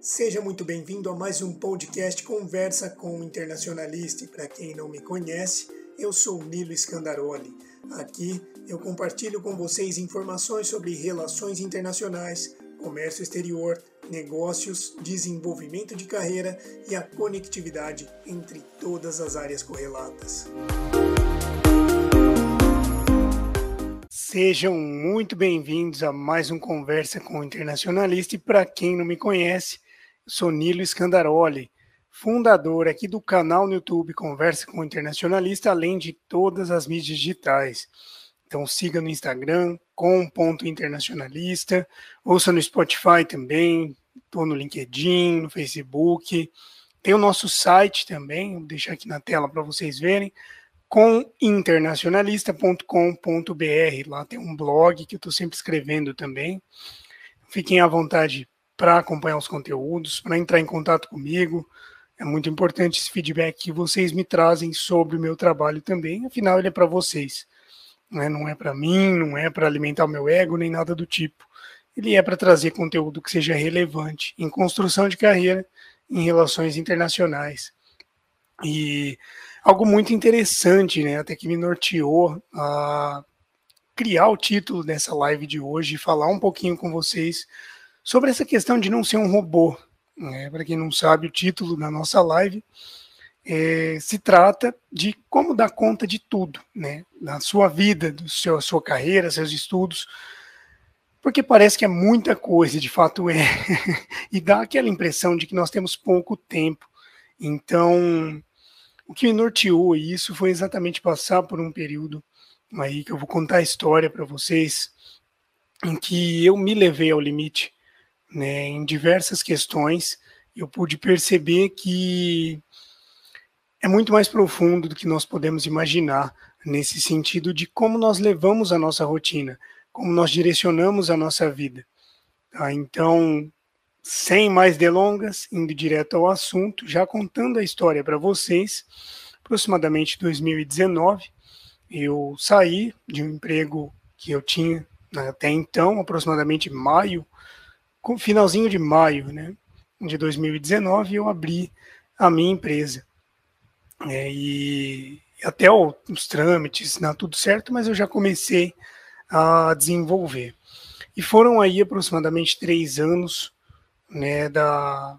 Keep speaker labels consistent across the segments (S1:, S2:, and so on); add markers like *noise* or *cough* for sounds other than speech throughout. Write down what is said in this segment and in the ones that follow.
S1: Seja muito bem-vindo a mais um podcast Conversa com o Internacionalista. Para quem não me conhece, eu sou Nilo Scandaroli. Aqui eu compartilho com vocês informações sobre relações internacionais, comércio exterior, negócios, desenvolvimento de carreira e a conectividade entre todas as áreas correlatas. Sejam muito bem-vindos a mais um Conversa com o Internacionalista. E para quem não me conhece, sou Nilo Scandaroli, fundador aqui do canal no YouTube Conversa com o Internacionalista, além de todas as mídias digitais. Então siga no Instagram, com.internacionalista, ouça no Spotify também, estou no LinkedIn, no Facebook. Tem o nosso site também, vou deixar aqui na tela para vocês verem, com internacionalista.com.br. Lá tem um blog que eu estou sempre escrevendo também. Fiquem à vontade para acompanhar os conteúdos, para entrar em contato comigo. É muito importante esse feedback que vocês me trazem sobre o meu trabalho também, afinal, ele é para vocês. Né? Não é para mim, não é para alimentar o meu ego, nem nada do tipo. Ele é para trazer conteúdo que seja relevante em construção de carreira, em relações internacionais. E algo muito interessante, né, até que me norteou a criar o título dessa live de hoje e falar um pouquinho com vocês sobre essa questão de não ser um robô. Né? Para quem não sabe, o título da nossa live é, se trata de como dar conta de tudo, né? na sua vida, do seu, sua carreira, seus estudos, porque parece que é muita coisa, de fato é, *laughs* e dá aquela impressão de que nós temos pouco tempo. Então, o que me norteou isso foi exatamente passar por um período aí que eu vou contar a história para vocês, em que eu me levei ao limite né, em diversas questões, eu pude perceber que é muito mais profundo do que nós podemos imaginar, nesse sentido de como nós levamos a nossa rotina, como nós direcionamos a nossa vida. Tá? Então, sem mais delongas, indo direto ao assunto, já contando a história para vocês, aproximadamente 2019, eu saí de um emprego que eu tinha até então, aproximadamente maio finalzinho de maio né, de 2019, eu abri a minha empresa. É, e até os trâmites, não, tudo certo, mas eu já comecei a desenvolver. E foram aí aproximadamente três anos né, da,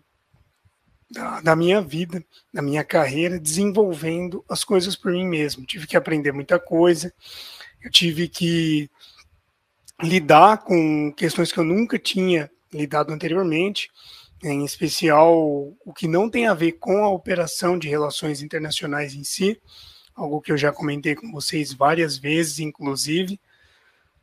S1: da, da, minha vida, da minha carreira, desenvolvendo as coisas por mim mesmo. Tive que aprender muita coisa, eu tive que lidar com questões que eu nunca tinha lidado anteriormente, em especial o que não tem a ver com a operação de relações internacionais em si, algo que eu já comentei com vocês várias vezes, inclusive,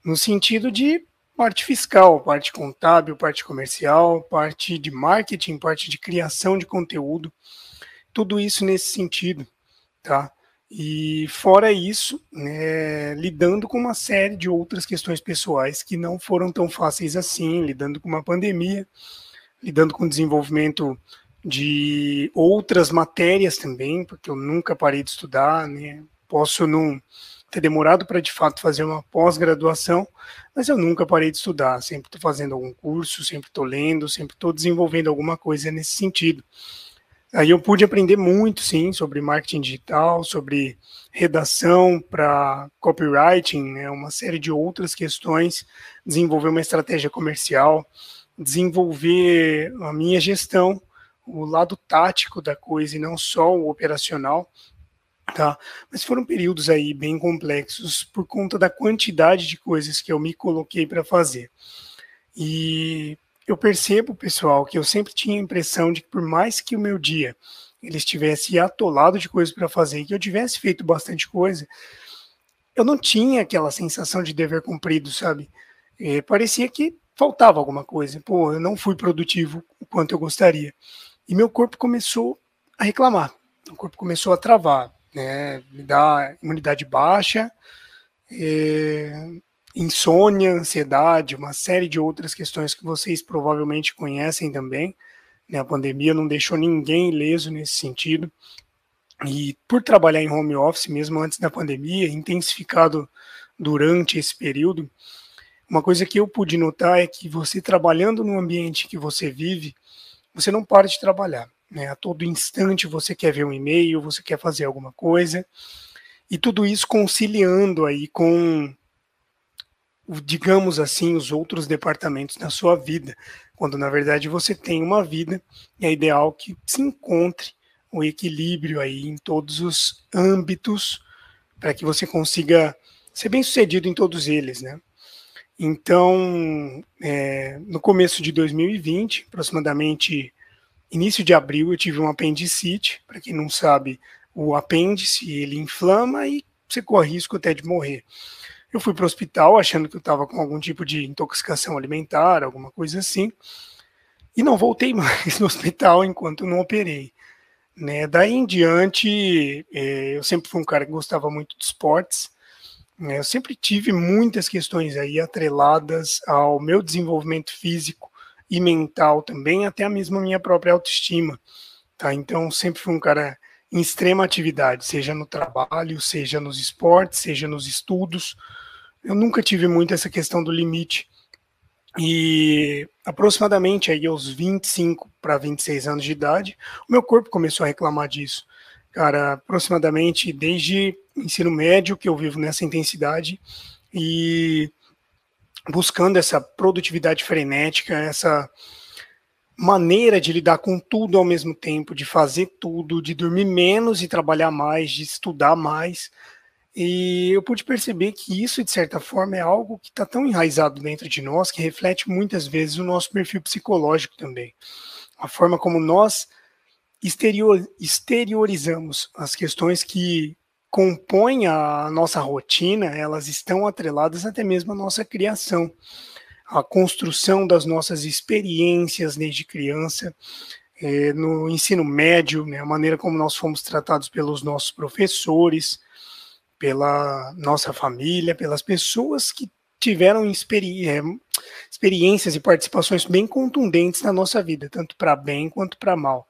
S1: no sentido de parte fiscal, parte contábil, parte comercial, parte de marketing, parte de criação de conteúdo, tudo isso nesse sentido, tá? E fora isso, né, lidando com uma série de outras questões pessoais que não foram tão fáceis assim, lidando com uma pandemia, lidando com o desenvolvimento de outras matérias também, porque eu nunca parei de estudar, né? Posso não ter demorado para de fato fazer uma pós-graduação, mas eu nunca parei de estudar, sempre estou fazendo algum curso, sempre estou lendo, sempre estou desenvolvendo alguma coisa nesse sentido. Aí eu pude aprender muito, sim, sobre marketing digital, sobre redação para copywriting, né, uma série de outras questões, desenvolver uma estratégia comercial, desenvolver a minha gestão, o lado tático da coisa e não só o operacional, tá? Mas foram períodos aí bem complexos por conta da quantidade de coisas que eu me coloquei para fazer. E eu percebo, pessoal, que eu sempre tinha a impressão de que por mais que o meu dia ele estivesse atolado de coisas para fazer, que eu tivesse feito bastante coisa, eu não tinha aquela sensação de dever cumprido, sabe? É, parecia que faltava alguma coisa. Pô, eu não fui produtivo o quanto eu gostaria. E meu corpo começou a reclamar. O corpo começou a travar, né? Me dá imunidade baixa, é, insônia, ansiedade, uma série de outras questões que vocês provavelmente conhecem também. Né? A pandemia não deixou ninguém ileso nesse sentido. E por trabalhar em home office, mesmo antes da pandemia, intensificado durante esse período, uma coisa que eu pude notar é que você trabalhando no ambiente que você vive, você não para de trabalhar. Né? A todo instante você quer ver um e-mail, você quer fazer alguma coisa, e tudo isso conciliando aí com, digamos assim, os outros departamentos da sua vida, quando na verdade você tem uma vida e é ideal que se encontre o equilíbrio aí em todos os âmbitos para que você consiga ser bem sucedido em todos eles, né? Então, é, no começo de 2020, aproximadamente início de abril, eu tive um apendicite. Para quem não sabe, o apêndice ele inflama e você corre risco até de morrer. Eu fui para o hospital achando que eu estava com algum tipo de intoxicação alimentar, alguma coisa assim, e não voltei *laughs* mais no hospital enquanto não operei. Né? Daí em diante, é, eu sempre fui um cara que gostava muito de esportes. Né? Eu sempre tive muitas questões aí atreladas ao meu desenvolvimento físico e mental também, até a mesma minha própria autoestima. Tá? Então, sempre fui um cara em extrema atividade, seja no trabalho, seja nos esportes, seja nos estudos. Eu nunca tive muito essa questão do limite. E aproximadamente aí aos 25 para 26 anos de idade, o meu corpo começou a reclamar disso. Cara, aproximadamente desde ensino médio que eu vivo nessa intensidade e buscando essa produtividade frenética, essa maneira de lidar com tudo ao mesmo tempo, de fazer tudo, de dormir menos e trabalhar mais, de estudar mais. E eu pude perceber que isso, de certa forma, é algo que está tão enraizado dentro de nós que reflete muitas vezes o nosso perfil psicológico também. A forma como nós exterior, exteriorizamos as questões que compõem a nossa rotina, elas estão atreladas até mesmo à nossa criação, à construção das nossas experiências desde criança, é, no ensino médio, né, a maneira como nós fomos tratados pelos nossos professores, pela nossa família, pelas pessoas que tiveram experi é, experiências e participações bem contundentes na nossa vida, tanto para bem quanto para mal.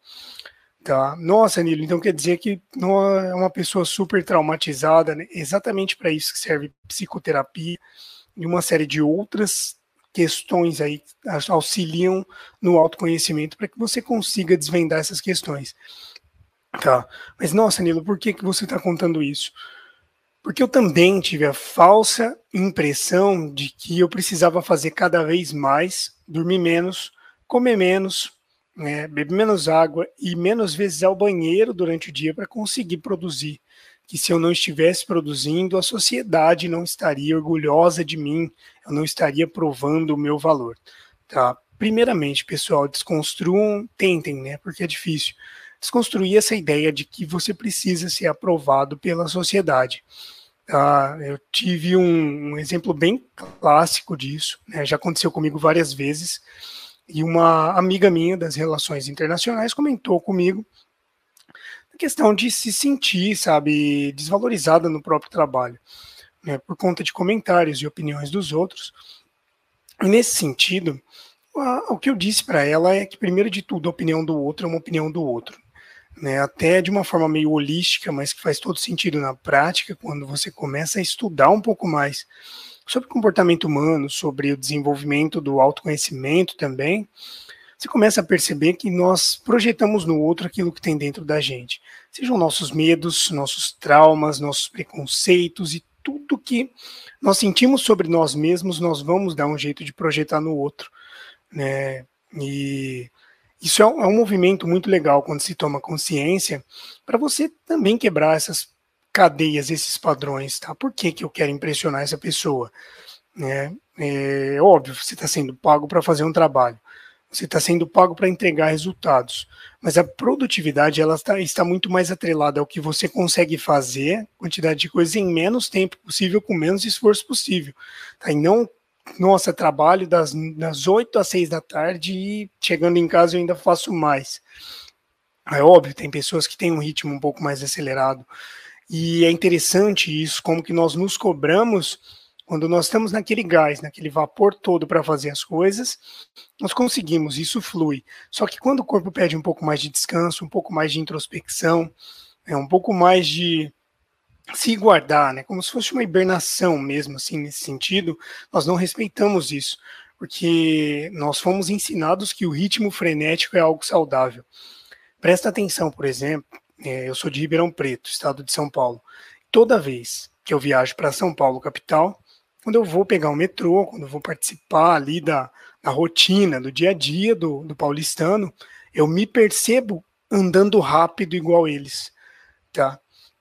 S1: Tá. Nossa, Nilo, então quer dizer que não é uma pessoa super traumatizada, né? exatamente para isso que serve psicoterapia e uma série de outras questões aí auxiliam no autoconhecimento para que você consiga desvendar essas questões. Tá. Mas nossa, Nilo, por que, que você está contando isso? Porque eu também tive a falsa impressão de que eu precisava fazer cada vez mais, dormir menos, comer menos, né, beber menos água e menos vezes ao banheiro durante o dia para conseguir produzir. Que se eu não estivesse produzindo, a sociedade não estaria orgulhosa de mim, eu não estaria provando o meu valor. Tá? Primeiramente, pessoal, desconstruam, tentem, né? Porque é difícil. Desconstruir essa ideia de que você precisa ser aprovado pela sociedade. Tá? Eu tive um, um exemplo bem clássico disso, né? já aconteceu comigo várias vezes e uma amiga minha das relações internacionais comentou comigo questão de se sentir, sabe, desvalorizada no próprio trabalho, né, por conta de comentários e opiniões dos outros. E nesse sentido, a, o que eu disse para ela é que, primeiro de tudo, a opinião do outro é uma opinião do outro. Né, até de uma forma meio holística, mas que faz todo sentido na prática, quando você começa a estudar um pouco mais sobre comportamento humano, sobre o desenvolvimento do autoconhecimento também, você começa a perceber que nós projetamos no outro aquilo que tem dentro da gente. Sejam nossos medos, nossos traumas, nossos preconceitos e tudo que nós sentimos sobre nós mesmos, nós vamos dar um jeito de projetar no outro. Né? E isso é um, é movimento muito legal quando se toma consciência para você também quebrar essas cadeias esses padrões, tá? Por que, que eu quero impressionar essa pessoa? É, é óbvio, você está sendo pago para fazer um trabalho, você está sendo pago para entregar resultados, mas a produtividade ela está, está muito mais atrelada ao que você consegue fazer, quantidade de coisas em menos tempo possível, com menos esforço possível, tá? E não nossa, trabalho das, das 8 às 6 da tarde e chegando em casa eu ainda faço mais. É óbvio, tem pessoas que têm um ritmo um pouco mais acelerado, e é interessante isso, como que nós nos cobramos quando nós estamos naquele gás, naquele vapor todo para fazer as coisas, nós conseguimos, isso flui. Só que quando o corpo pede um pouco mais de descanso, um pouco mais de introspecção, é um pouco mais de se guardar, né, como se fosse uma hibernação mesmo, assim, nesse sentido, nós não respeitamos isso. porque nós fomos ensinados que o ritmo frenético é algo saudável. Presta atenção, por exemplo, é, eu sou de Ribeirão Preto, estado de São Paulo. Toda vez que eu viajo para São Paulo, capital, quando eu vou pegar o metrô, quando eu vou participar ali da, da rotina, do dia a dia do, do paulistano, eu me percebo andando rápido igual eles, tá?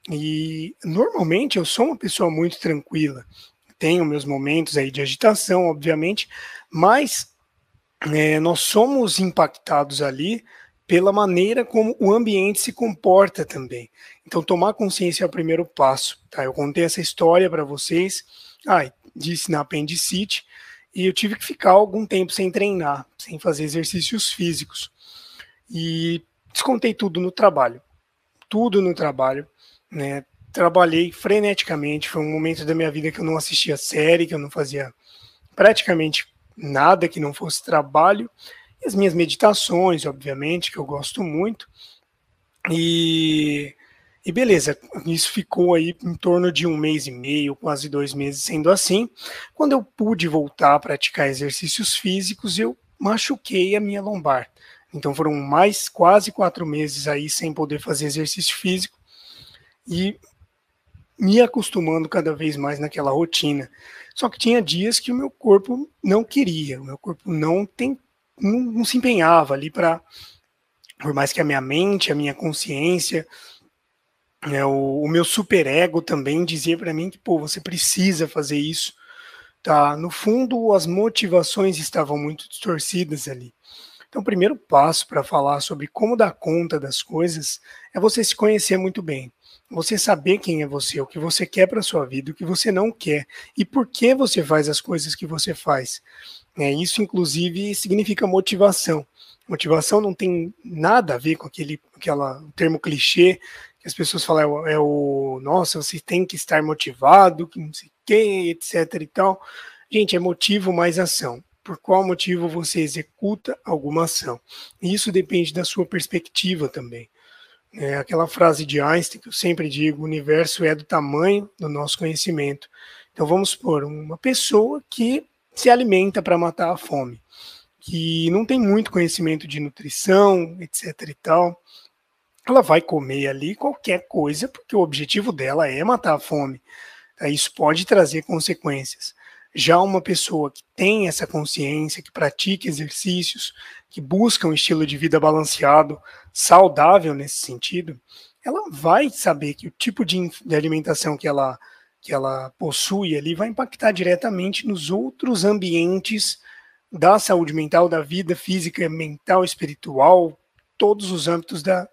S1: E normalmente eu sou uma pessoa muito tranquila, tenho meus momentos aí de agitação, obviamente, mas é, nós somos impactados ali pela maneira como o ambiente se comporta também. Então, tomar consciência é o primeiro passo. Tá? Eu contei essa história para vocês, ah, disse na apendicite, e eu tive que ficar algum tempo sem treinar, sem fazer exercícios físicos. E descontei tudo no trabalho. Tudo no trabalho. Né? Trabalhei freneticamente. Foi um momento da minha vida que eu não assistia série, que eu não fazia praticamente nada que não fosse trabalho as minhas meditações, obviamente, que eu gosto muito. E, e beleza, isso ficou aí em torno de um mês e meio, quase dois meses sendo assim. Quando eu pude voltar a praticar exercícios físicos, eu machuquei a minha lombar. Então foram mais quase quatro meses aí sem poder fazer exercício físico e me acostumando cada vez mais naquela rotina. Só que tinha dias que o meu corpo não queria, o meu corpo não tem, não, não se empenhava ali para, por mais que a minha mente, a minha consciência, né, o, o meu superego também dizia para mim que, pô, você precisa fazer isso. Tá? No fundo, as motivações estavam muito distorcidas ali. Então, o primeiro passo para falar sobre como dar conta das coisas é você se conhecer muito bem. Você saber quem é você, o que você quer para sua vida, o que você não quer e por que você faz as coisas que você faz. É, isso, inclusive, significa motivação. Motivação não tem nada a ver com aquele aquela, termo clichê as pessoas falam, é, é o, nossa, você tem que estar motivado, que não sei o que, etc e tal. Gente, é motivo mais ação. Por qual motivo você executa alguma ação? E isso depende da sua perspectiva também. É aquela frase de Einstein que eu sempre digo: o universo é do tamanho do nosso conhecimento. Então vamos supor, uma pessoa que se alimenta para matar a fome, que não tem muito conhecimento de nutrição, etc e tal, ela vai comer ali qualquer coisa, porque o objetivo dela é matar a fome. Isso pode trazer consequências. Já uma pessoa que tem essa consciência, que pratica exercícios, que busca um estilo de vida balanceado, saudável nesse sentido, ela vai saber que o tipo de, de alimentação que ela que ela possui ali vai impactar diretamente nos outros ambientes da saúde mental, da vida física, mental, espiritual, todos os âmbitos da,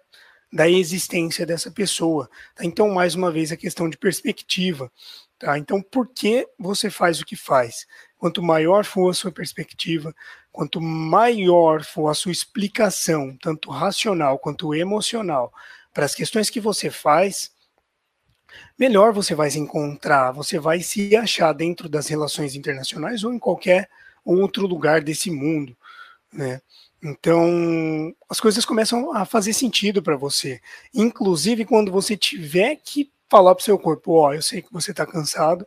S1: da existência dessa pessoa. Tá? Então, mais uma vez, a questão de perspectiva. Tá? Então, por que você faz o que faz? Quanto maior for a sua perspectiva, quanto maior for a sua explicação, tanto racional quanto emocional, para as questões que você faz, melhor você vai se encontrar, você vai se achar dentro das relações internacionais ou em qualquer outro lugar desse mundo, né? Então, as coisas começam a fazer sentido para você. Inclusive, quando você tiver que falar para o seu corpo: Ó, oh, eu sei que você está cansado,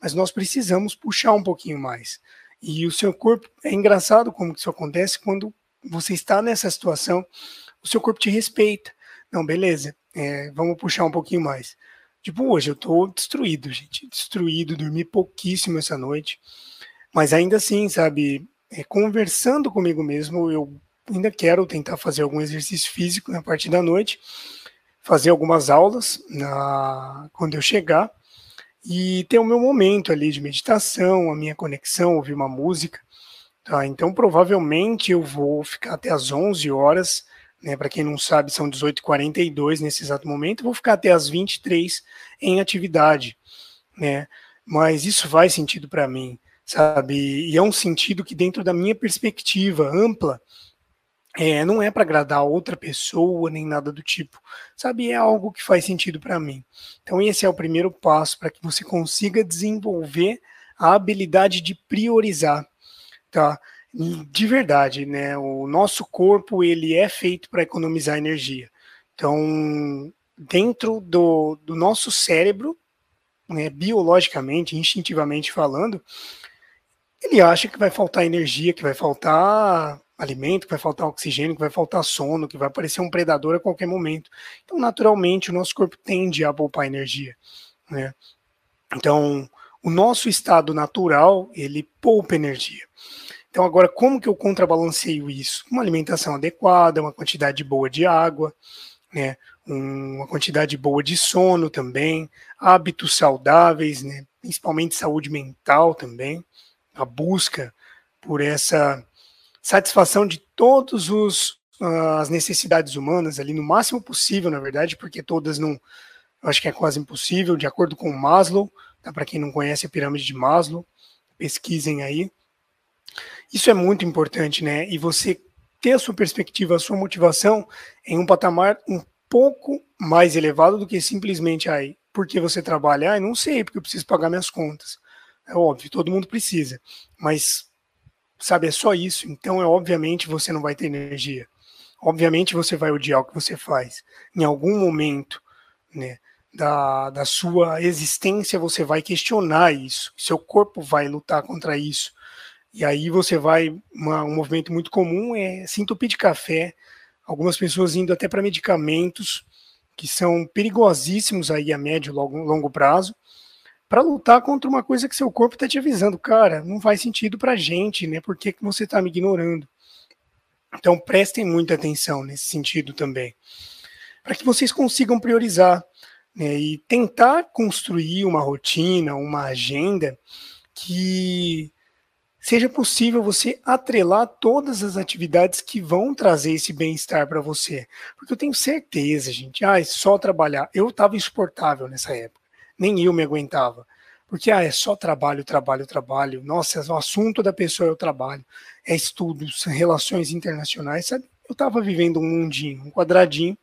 S1: mas nós precisamos puxar um pouquinho mais. E o seu corpo, é engraçado como isso acontece quando você está nessa situação, o seu corpo te respeita. Não, beleza, é, vamos puxar um pouquinho mais. Tipo, hoje eu tô destruído, gente. Destruído, dormi pouquíssimo essa noite. Mas ainda assim, sabe, é, conversando comigo mesmo, eu ainda quero tentar fazer algum exercício físico na parte da noite, fazer algumas aulas na, quando eu chegar e ter o meu momento ali de meditação, a minha conexão, ouvir uma música. Tá? Então, provavelmente eu vou ficar até as 11 horas né, Para quem não sabe, são 18h42 nesse exato momento. Vou ficar até as 23 em atividade, né? Mas isso faz sentido para mim, sabe? E é um sentido que, dentro da minha perspectiva ampla, é, não é para agradar outra pessoa nem nada do tipo, sabe? É algo que faz sentido para mim. Então, esse é o primeiro passo para que você consiga desenvolver a habilidade de priorizar, tá? de verdade, né? O nosso corpo ele é feito para economizar energia. Então, dentro do, do nosso cérebro, né, biologicamente, instintivamente falando, ele acha que vai faltar energia, que vai faltar alimento, que vai faltar oxigênio, que vai faltar sono, que vai aparecer um predador a qualquer momento. Então, naturalmente, o nosso corpo tende a poupar energia. Né? Então, o nosso estado natural, ele poupa energia. Então, agora, como que eu contrabalanceio isso? Uma alimentação adequada, uma quantidade boa de água, né? uma quantidade boa de sono também, hábitos saudáveis, né? principalmente saúde mental também, a busca por essa satisfação de todas as necessidades humanas ali no máximo possível, na verdade, porque todas não, acho que é quase impossível, de acordo com Maslow, tá? para quem não conhece a pirâmide de Maslow, pesquisem aí. Isso é muito importante, né? E você ter a sua perspectiva, a sua motivação em um patamar um pouco mais elevado do que simplesmente aí, porque você trabalha, ah, não sei, porque eu preciso pagar minhas contas. É óbvio, todo mundo precisa, mas sabe, é só isso. Então, é obviamente você não vai ter energia. Obviamente você vai odiar o que você faz. Em algum momento, né, da, da sua existência você vai questionar isso. Seu corpo vai lutar contra isso. E aí você vai, uma, um movimento muito comum é se entupir de café, algumas pessoas indo até para medicamentos que são perigosíssimos aí a médio e longo, longo prazo, para lutar contra uma coisa que seu corpo está te avisando, cara, não faz sentido para gente, né? Por que, que você está me ignorando? Então prestem muita atenção nesse sentido também, para que vocês consigam priorizar né, e tentar construir uma rotina, uma agenda que seja possível você atrelar todas as atividades que vão trazer esse bem-estar para você. Porque eu tenho certeza, gente, ah, é só trabalhar. Eu estava insuportável nessa época, nem eu me aguentava. Porque ah, é só trabalho, trabalho, trabalho. Nossa, o assunto da pessoa é o trabalho, é estudos, relações internacionais, sabe? Eu estava vivendo um mundinho, um quadradinho,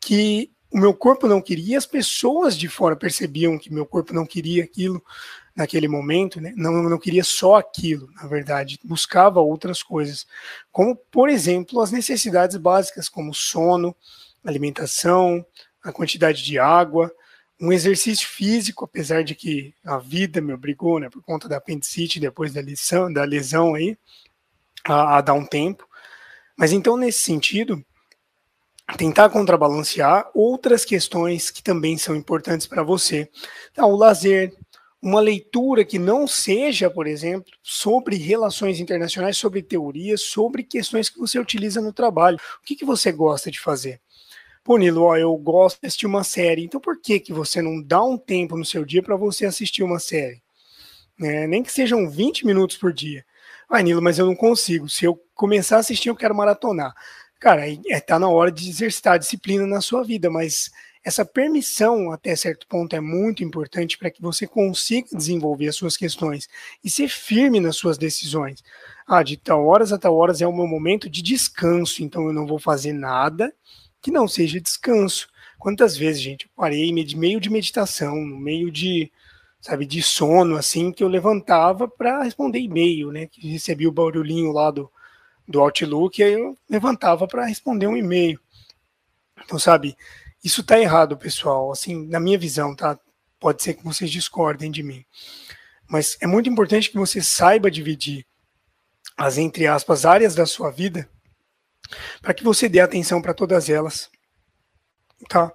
S1: que o meu corpo não queria, as pessoas de fora percebiam que meu corpo não queria aquilo, naquele momento, né? não, não queria só aquilo, na verdade, buscava outras coisas, como, por exemplo, as necessidades básicas, como sono, alimentação, a quantidade de água, um exercício físico, apesar de que a vida me obrigou, né, por conta da apendicite, depois da lesão, da lesão aí, a, a dar um tempo. Mas então, nesse sentido, tentar contrabalancear outras questões que também são importantes para você. Então, o lazer, uma leitura que não seja, por exemplo, sobre relações internacionais, sobre teorias, sobre questões que você utiliza no trabalho. O que, que você gosta de fazer? Pô, Nilo, ó, eu gosto de assistir uma série. Então, por que, que você não dá um tempo no seu dia para você assistir uma série? É, nem que sejam 20 minutos por dia. Ah, Nilo, mas eu não consigo. Se eu começar a assistir, eu quero maratonar. Cara, é, tá na hora de exercitar disciplina na sua vida, mas essa permissão, até certo ponto, é muito importante para que você consiga desenvolver as suas questões e ser firme nas suas decisões. Ah, de tal horas a tal horas é o meu momento de descanso, então eu não vou fazer nada que não seja descanso. Quantas vezes, gente, eu parei de meio de meditação, no meio de, sabe, de sono, assim, que eu levantava para responder e-mail, né? Que recebi o barulhinho lá do, do Outlook, e aí eu levantava para responder um e-mail. Então, sabe, isso está errado, pessoal. Assim, na minha visão, tá? Pode ser que vocês discordem de mim. Mas é muito importante que você saiba dividir as, entre aspas, áreas da sua vida para que você dê atenção para todas elas, tá?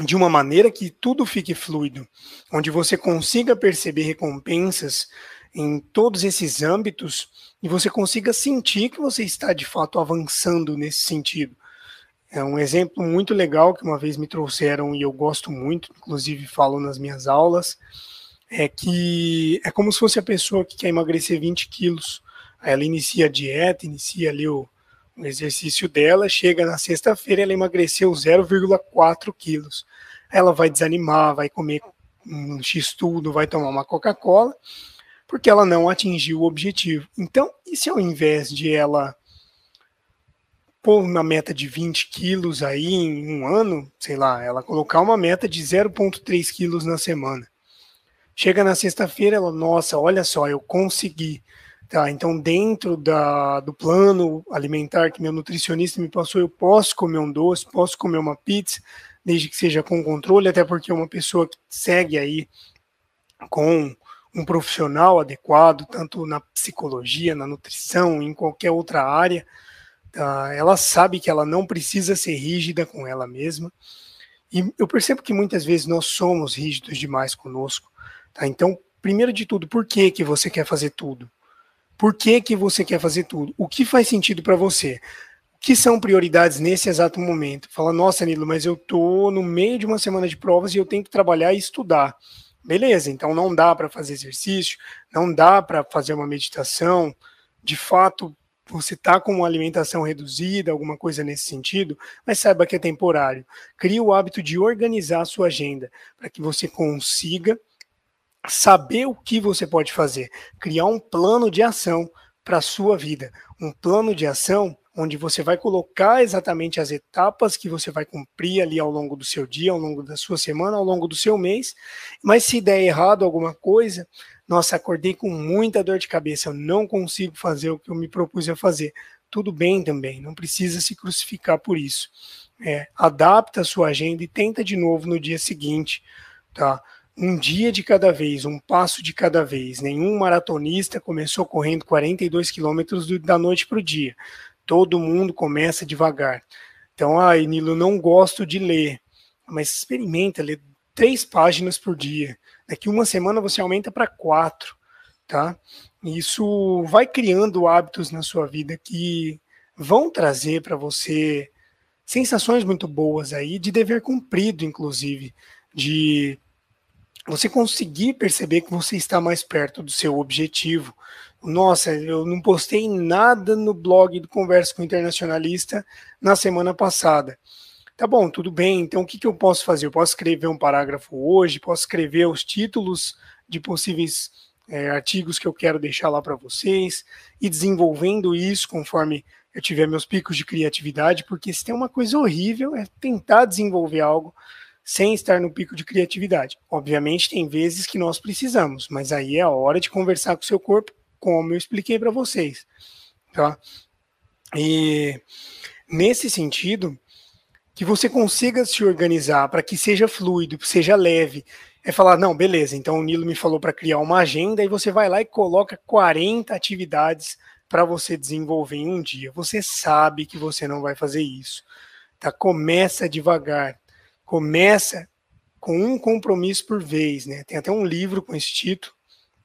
S1: De uma maneira que tudo fique fluido, onde você consiga perceber recompensas em todos esses âmbitos e você consiga sentir que você está de fato avançando nesse sentido. É um exemplo muito legal que uma vez me trouxeram e eu gosto muito, inclusive falo nas minhas aulas, é que é como se fosse a pessoa que quer emagrecer 20 quilos. Aí ela inicia a dieta, inicia ali o, o exercício dela, chega na sexta-feira ela emagreceu 0,4 quilos. Ela vai desanimar, vai comer um x-tudo, vai tomar uma Coca-Cola, porque ela não atingiu o objetivo. Então, e se ao invés de ela pôr uma meta de 20 quilos aí em um ano, sei lá, ela colocar uma meta de 0,3 quilos na semana. Chega na sexta-feira, ela, nossa, olha só, eu consegui. Tá, então dentro da, do plano alimentar que meu nutricionista me passou, eu posso comer um doce, posso comer uma pizza, desde que seja com controle, até porque uma pessoa que segue aí com um profissional adequado, tanto na psicologia, na nutrição, em qualquer outra área. Tá? Ela sabe que ela não precisa ser rígida com ela mesma. E eu percebo que muitas vezes nós somos rígidos demais conosco. Tá? Então, primeiro de tudo, por que, que você quer fazer tudo? Por que, que você quer fazer tudo? O que faz sentido para você? O que são prioridades nesse exato momento? Fala, nossa, Nilo, mas eu tô no meio de uma semana de provas e eu tenho que trabalhar e estudar. Beleza, então não dá para fazer exercício, não dá para fazer uma meditação. De fato, você está com uma alimentação reduzida, alguma coisa nesse sentido, mas saiba que é temporário. Crie o hábito de organizar a sua agenda para que você consiga saber o que você pode fazer, criar um plano de ação para a sua vida, um plano de ação onde você vai colocar exatamente as etapas que você vai cumprir ali ao longo do seu dia, ao longo da sua semana, ao longo do seu mês. Mas se der errado alguma coisa, nossa, acordei com muita dor de cabeça, eu não consigo fazer o que eu me propus a fazer. Tudo bem também, não precisa se crucificar por isso. É, adapta a sua agenda e tenta de novo no dia seguinte, tá? Um dia de cada vez, um passo de cada vez. Nenhum maratonista começou correndo 42 quilômetros da noite para o dia todo mundo começa devagar. Então, ah, Nilo, não gosto de ler, mas experimenta ler três páginas por dia. Daqui uma semana você aumenta para quatro, tá? Isso vai criando hábitos na sua vida que vão trazer para você sensações muito boas aí, de dever cumprido, inclusive, de você conseguir perceber que você está mais perto do seu objetivo, nossa, eu não postei nada no blog do Conversa com o Internacionalista na semana passada. Tá bom, tudo bem. Então, o que, que eu posso fazer? Eu posso escrever um parágrafo hoje, posso escrever os títulos de possíveis é, artigos que eu quero deixar lá para vocês e desenvolvendo isso conforme eu tiver meus picos de criatividade, porque se tem uma coisa horrível é tentar desenvolver algo sem estar no pico de criatividade. Obviamente, tem vezes que nós precisamos, mas aí é a hora de conversar com o seu corpo como eu expliquei para vocês. Tá? E nesse sentido, que você consiga se organizar para que seja fluido, seja leve. É falar, não, beleza, então o Nilo me falou para criar uma agenda e você vai lá e coloca 40 atividades para você desenvolver em um dia. Você sabe que você não vai fazer isso. Tá? Começa devagar. Começa com um compromisso por vez, né? Tem até um livro com esse título,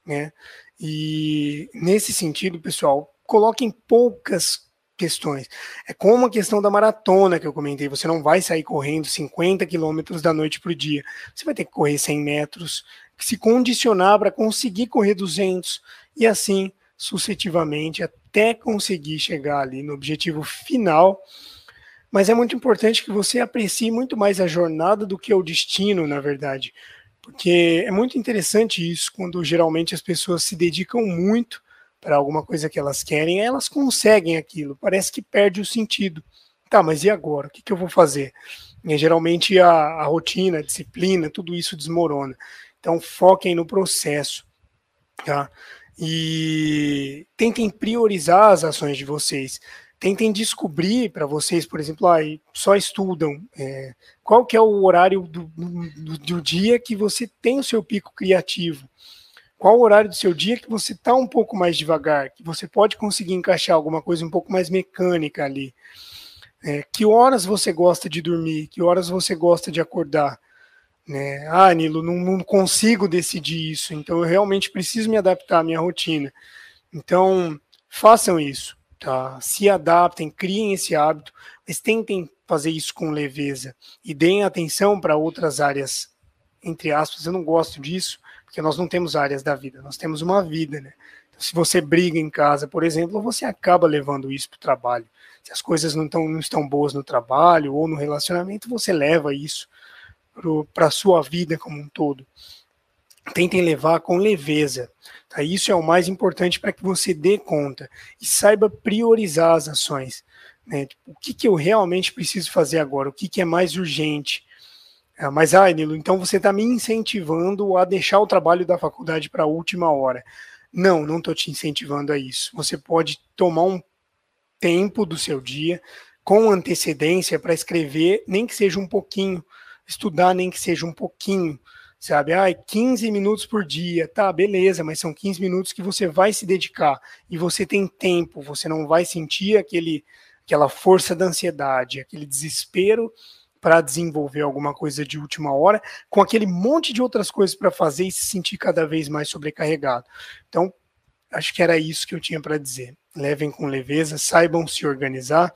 S1: né? E nesse sentido, pessoal, coloquem poucas questões. É como a questão da maratona que eu comentei. Você não vai sair correndo 50 quilômetros da noite para o dia. Você vai ter que correr 100 metros, se condicionar para conseguir correr 200 e assim sucessivamente até conseguir chegar ali no objetivo final. Mas é muito importante que você aprecie muito mais a jornada do que o destino, na verdade. Porque é muito interessante isso, quando geralmente as pessoas se dedicam muito para alguma coisa que elas querem, elas conseguem aquilo, parece que perde o sentido. Tá, mas e agora? O que, que eu vou fazer? E, geralmente a, a rotina, a disciplina, tudo isso desmorona. Então foquem no processo, tá? E tentem priorizar as ações de vocês tentem descobrir para vocês, por exemplo, ah, só estudam, é, qual que é o horário do, do, do, dia que você tem o seu pico criativo, qual o horário do seu dia que você está um pouco mais devagar, que você pode conseguir encaixar alguma coisa um pouco mais mecânica ali, é, que horas você gosta de dormir, que horas você gosta de acordar, né? Ah, Nilo, não, não consigo decidir isso, então eu realmente preciso me adaptar à minha rotina. Então, façam isso tá? Se adaptem, criem esse hábito, mas tentem fazer isso com leveza e deem atenção para outras áreas, entre aspas, eu não gosto disso, porque nós não temos áreas da vida, nós temos uma vida, né? Então, se você briga em casa, por exemplo, você acaba levando isso para o trabalho. Se as coisas não, tão, não estão boas no trabalho ou no relacionamento, você leva isso para a sua vida como um todo tentem levar com leveza. Tá? Isso é o mais importante para que você dê conta e saiba priorizar as ações. Né? Tipo, o que, que eu realmente preciso fazer agora? O que, que é mais urgente? Ah, mas, ah, Nilo, então você está me incentivando a deixar o trabalho da faculdade para a última hora. Não, não estou te incentivando a isso. Você pode tomar um tempo do seu dia com antecedência para escrever, nem que seja um pouquinho, estudar, nem que seja um pouquinho sabe? Ah, 15 minutos por dia, tá, beleza, mas são 15 minutos que você vai se dedicar e você tem tempo, você não vai sentir aquele, aquela força da ansiedade, aquele desespero para desenvolver alguma coisa de última hora, com aquele monte de outras coisas para fazer e se sentir cada vez mais sobrecarregado. Então, acho que era isso que eu tinha para dizer. Levem com leveza, saibam se organizar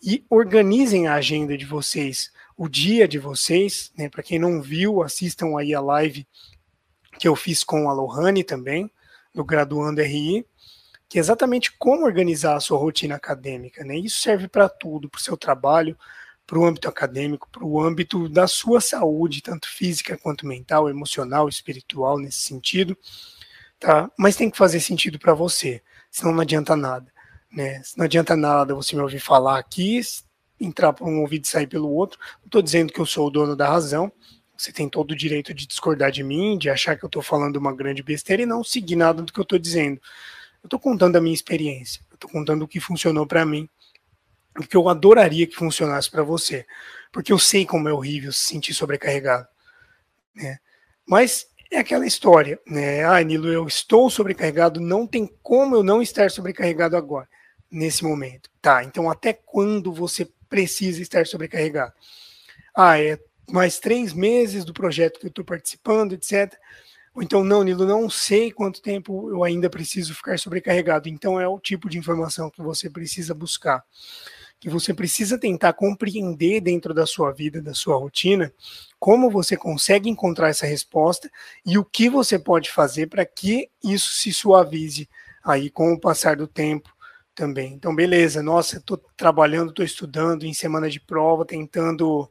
S1: e organizem a agenda de vocês, o dia de vocês. Né? Para quem não viu, assistam aí a live que eu fiz com a Lohane também, do Graduando RI, que é exatamente como organizar a sua rotina acadêmica. Né? Isso serve para tudo, para o seu trabalho, para o âmbito acadêmico, para o âmbito da sua saúde, tanto física quanto mental, emocional, espiritual, nesse sentido, tá? Mas tem que fazer sentido para você, senão não adianta nada, né? Não adianta nada você me ouvir falar aqui, entrar por um ouvido e sair pelo outro. Não estou dizendo que eu sou o dono da razão, você tem todo o direito de discordar de mim, de achar que eu estou falando uma grande besteira e não seguir nada do que eu estou dizendo. Eu estou contando a minha experiência, eu estou contando o que funcionou para mim que eu adoraria que funcionasse para você, porque eu sei como é horrível se sentir sobrecarregado, né? Mas é aquela história, né? Ah, Nilo, eu estou sobrecarregado, não tem como eu não estar sobrecarregado agora, nesse momento. Tá, então até quando você precisa estar sobrecarregado? Ah, é mais três meses do projeto que eu estou participando, etc. Ou então, não, Nilo, não sei quanto tempo eu ainda preciso ficar sobrecarregado. Então, é o tipo de informação que você precisa buscar que você precisa tentar compreender dentro da sua vida, da sua rotina, como você consegue encontrar essa resposta e o que você pode fazer para que isso se suavize aí com o passar do tempo também. Então, beleza, nossa, estou trabalhando, estou estudando em semana de prova, tentando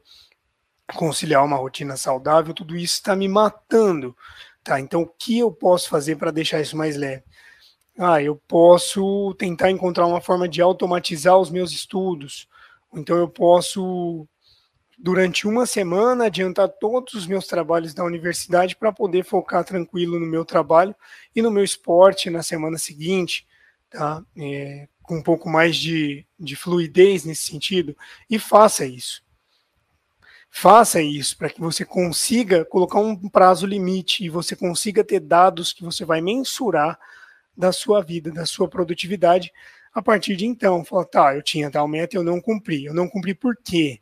S1: conciliar uma rotina saudável, tudo isso está me matando, tá? Então, o que eu posso fazer para deixar isso mais leve? ah, eu posso tentar encontrar uma forma de automatizar os meus estudos. Então eu posso durante uma semana adiantar todos os meus trabalhos da universidade para poder focar tranquilo no meu trabalho e no meu esporte na semana seguinte, tá? É, com um pouco mais de, de fluidez nesse sentido, e faça isso. Faça isso para que você consiga colocar um prazo limite e você consiga ter dados que você vai mensurar da sua vida, da sua produtividade. A partir de então, fala, tá, eu tinha tal meta, eu não cumpri. Eu não cumpri por quê?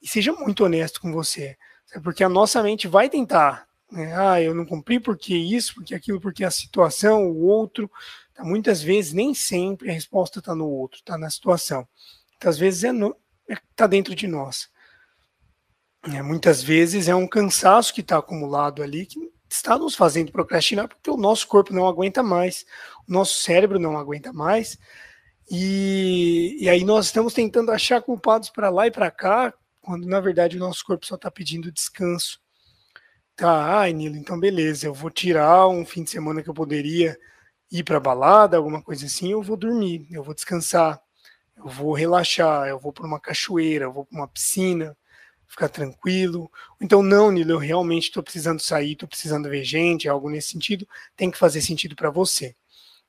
S1: E seja muito honesto com você. Porque a nossa mente vai tentar. Né? Ah, eu não cumpri porque isso, porque aquilo, porque a situação, o outro. Tá, muitas vezes, nem sempre a resposta está no outro, está na situação. Muitas vezes é, é tá dentro de nós. É, muitas vezes é um cansaço que está acumulado ali que está nos fazendo procrastinar porque o nosso corpo não aguenta mais, o nosso cérebro não aguenta mais. E, e aí nós estamos tentando achar culpados para lá e para cá, quando na verdade o nosso corpo só está pedindo descanso. Tá, ai, Nilo, então beleza, eu vou tirar um fim de semana que eu poderia ir para balada, alguma coisa assim, eu vou dormir, eu vou descansar, eu vou relaxar, eu vou para uma cachoeira, eu vou para uma piscina, ficar tranquilo. Então, não, Nilo, eu realmente estou precisando sair, estou precisando ver gente, algo nesse sentido, tem que fazer sentido para você.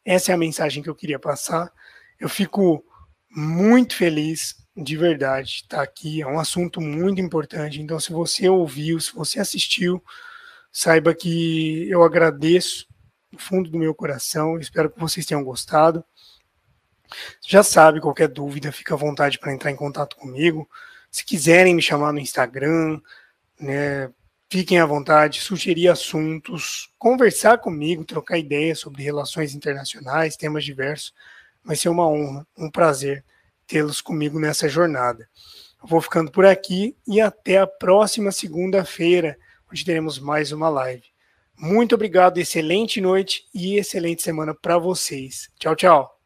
S1: Essa é a mensagem que eu queria passar. Eu fico muito feliz, de verdade, estar tá aqui. É um assunto muito importante. Então, se você ouviu, se você assistiu, saiba que eu agradeço do fundo do meu coração. Espero que vocês tenham gostado. Já sabe, qualquer dúvida, fica à vontade para entrar em contato comigo. Se quiserem me chamar no Instagram, né, fiquem à vontade, sugerir assuntos, conversar comigo, trocar ideias sobre relações internacionais, temas diversos. Vai ser uma honra, um prazer tê-los comigo nessa jornada. Eu vou ficando por aqui e até a próxima segunda-feira, onde teremos mais uma live. Muito obrigado, excelente noite e excelente semana para vocês. Tchau, tchau.